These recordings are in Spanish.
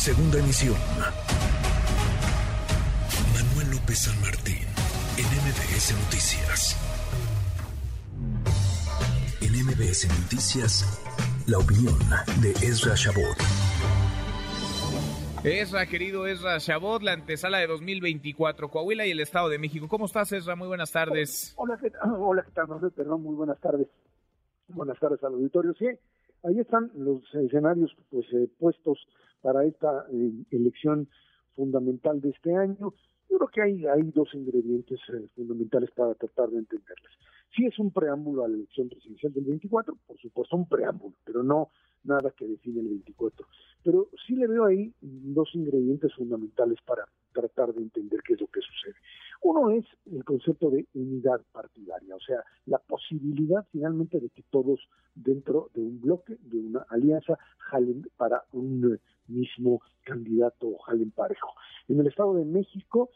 Segunda emisión. Manuel López San Martín, en MBS Noticias. En MBS Noticias, la opinión de Ezra Shabot. Ezra, querido Ezra Shabot, la antesala de 2024, Coahuila y el Estado de México. ¿Cómo estás, Ezra? Muy buenas tardes. Hola, ¿qué tal? Hola, ¿qué tal? Perdón, muy buenas tardes. Buenas tardes al auditorio. Sí, ahí están los escenarios pues eh, puestos para esta eh, elección fundamental de este año. Yo creo que hay, hay dos ingredientes eh, fundamentales para tratar de entenderlas. Sí es un preámbulo a la elección presidencial del 24, por supuesto un preámbulo, pero no nada que define el 24. Pero sí le veo ahí dos ingredientes fundamentales para tratar de entender qué es lo que sucede. Uno es el concepto de unidad partidaria, o sea, la posibilidad finalmente de que todos dentro de un bloque, de una alianza, jalen para un mismo candidato o jalen parejo. En el Estado de México,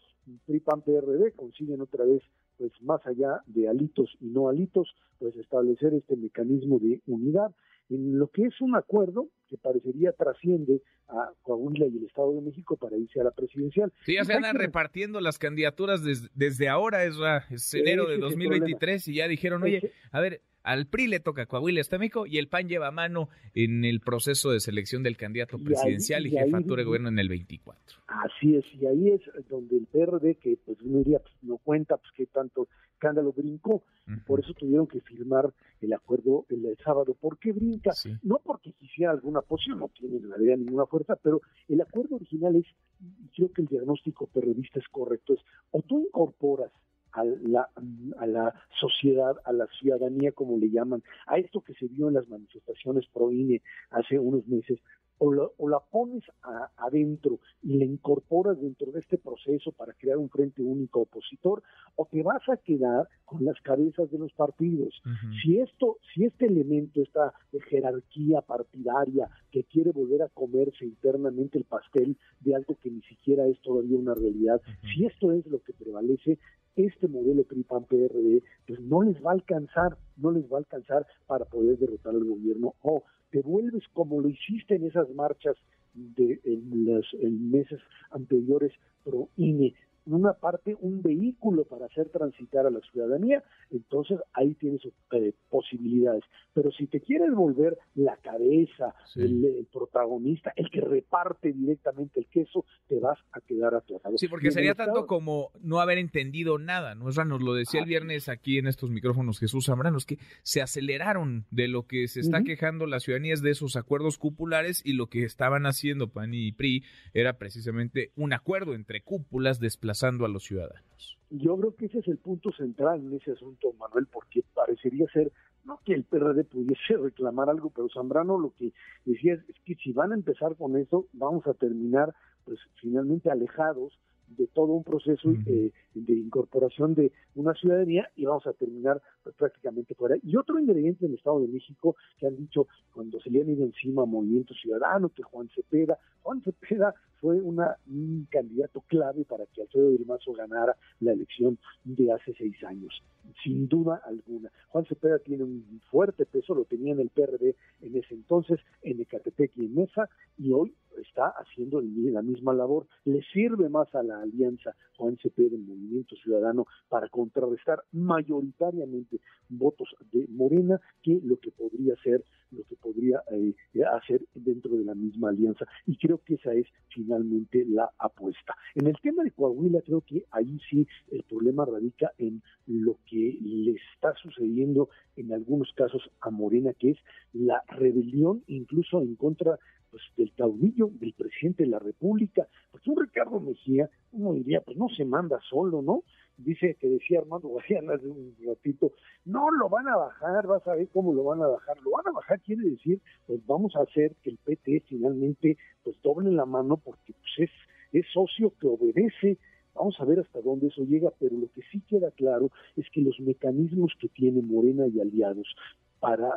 PRI, PAN, PRD consiguen otra vez pues más allá de alitos y no alitos, pues establecer este mecanismo de unidad en lo que es un acuerdo que parecería trasciende a Coahuila y el Estado de México para irse a la presidencial. Sí, ya se van repartiendo las candidaturas desde, ahora, es, es enero de 2023, y ya dijeron, oye, a ver, al PRI le toca Coahuila, de México, y el PAN lleva mano en el proceso de selección del candidato presidencial y, jefatura de gobierno en el 24. Así es, y ahí es donde el PRD, que pues uno diría, pues no cuenta, pues que tanto escándalo brincó, por eso tuvieron que firmar el acuerdo el, sábado. ¿Por qué brinca? No porque quisiera alguna posición, no tiene en realidad ninguna fuerza, pero el acuerdo original es, creo que el diagnóstico periodista es correcto, es o tú incorporas a la, a la sociedad, a la ciudadanía, como le llaman, a esto que se vio en las manifestaciones pro INE hace unos meses, o, la pones adentro y la incorporas dentro de este proceso para crear un frente único opositor, o te vas a quedar con las cabezas de los partidos. Si esto, si este elemento, esta jerarquía partidaria que quiere volver a comerse internamente el pastel de algo que ni siquiera es todavía una realidad, si esto es lo que prevalece, este modelo PRI-PAN-PRD pues no les va a alcanzar, no les va a alcanzar para poder derrotar al gobierno. O te vuelves como lo hiciste en esas marchas de en los meses anteriores pro INE una parte, un vehículo para hacer transitar a la ciudadanía, entonces ahí tienes eh, posibilidades. Pero si te quieres volver la cabeza, el, protagonista, el que reparte directamente el queso, te vas a quedar atorado. Sí, porque sería tanto como no haber entendido nada, ¿no? nos lo decía el viernes aquí en estos micrófonos Jesús Zambrano, es que se aceleraron de lo que se está quejando la ciudadanía es de esos acuerdos cupulares y lo que estaban haciendo PAN y PRI era precisamente un acuerdo entre cúpulas desplazadas a los ciudadanos. Yo creo que ese es el punto central en ese asunto, Manuel, porque parecería ser, no que el PRD pudiese reclamar algo, pero Zambrano lo que decía es, que si van a empezar con eso, vamos a terminar pues finalmente alejados de todo un proceso eh, de incorporación de una ciudadanía y vamos a terminar pues, prácticamente fuera. Y otro ingrediente en el Estado de México que han dicho cuando se le han ido encima a Movimiento Ciudadano, que Juan Cepeda, Juan Cepeda fue una, un candidato clave para que Alfredo Mazo ganara la elección de hace seis años, sin duda alguna. Juan Cepeda tiene un fuerte peso, lo tenía en el PRD en ese entonces, en Ecatepec y en Mesa, y hoy está haciendo la misma labor. Le sirve más a la alianza Juan Cepeda en Movimiento Ciudadano para contrarrestar mayoritariamente votos de Morena que lo que podría ser, lo que podría eh, hacer dentro de la misma alianza. Y creo que esa es finalmente la apuesta. En el tema de Coahuila, creo que ahí sí el problema radica en lo que le está sucediendo en algunos casos a Morena, que es la rebelión incluso en contra pues, del caudillo, del presidente de la República. Pues un Ricardo Mejía, uno diría, pues no se manda solo, ¿no? Dice que decía Armando Guadiana hace un ratito, no lo van a bajar, vas a ver cómo lo van a bajar. Lo van a bajar quiere decir, pues vamos a hacer que el PT finalmente pues doble la mano porque pues es, es socio que obedece Vamos a ver hasta dónde eso llega, pero lo que sí queda claro es que los mecanismos que tiene Morena y aliados para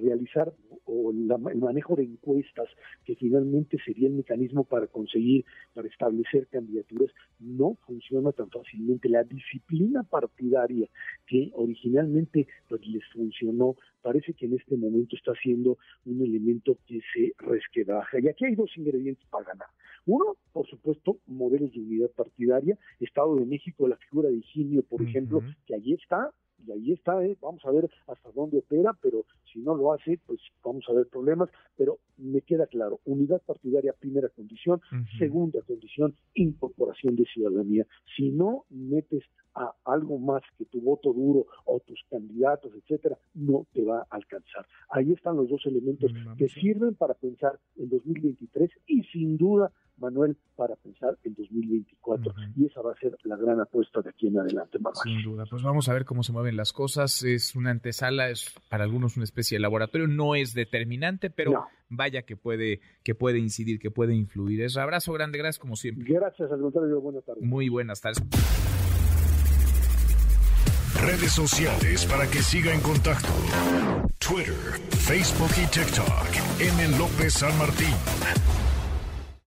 realizar o el manejo de encuestas, que finalmente sería el mecanismo para conseguir, para establecer candidaturas, no funciona tan fácilmente. La disciplina partidaria que originalmente pues, les funcionó, parece que en este momento está siendo un elemento que se resquebraja. Y aquí hay dos ingredientes para ganar. Uno, por supuesto, modelos de unidad partidaria, Estado de México, la figura de Higinio, por ejemplo, que allí está, y ahí está, ¿eh? vamos a ver hasta dónde opera, pero si no lo hace, pues vamos a ver problemas, pero me queda claro, unidad partidaria, primera condición, segunda condición, incorporación de ciudadanía. Si no metes a algo más que tu voto duro o tus candidatos, etcétera, no te va a alcanzar. Ahí están los dos elementos mm, que sirven para pensar en 2023 y sin duda, Manuel, para pensar en 2024. Y esa va a ser la gran apuesta de aquí en adelante, Manuel. Sin duda. Pues vamos a ver cómo se mueven las cosas. Es una antesala, es para algunos una especie de laboratorio. No es determinante, pero vaya que puede, que puede incidir, que puede influir. Es abrazo grande, gracias como siempre. Gracias, al contrario, buenas tardes. Muy buenas tardes. Redes sociales para que siga en contacto: Twitter, Facebook y TikTok. M. López San Martín.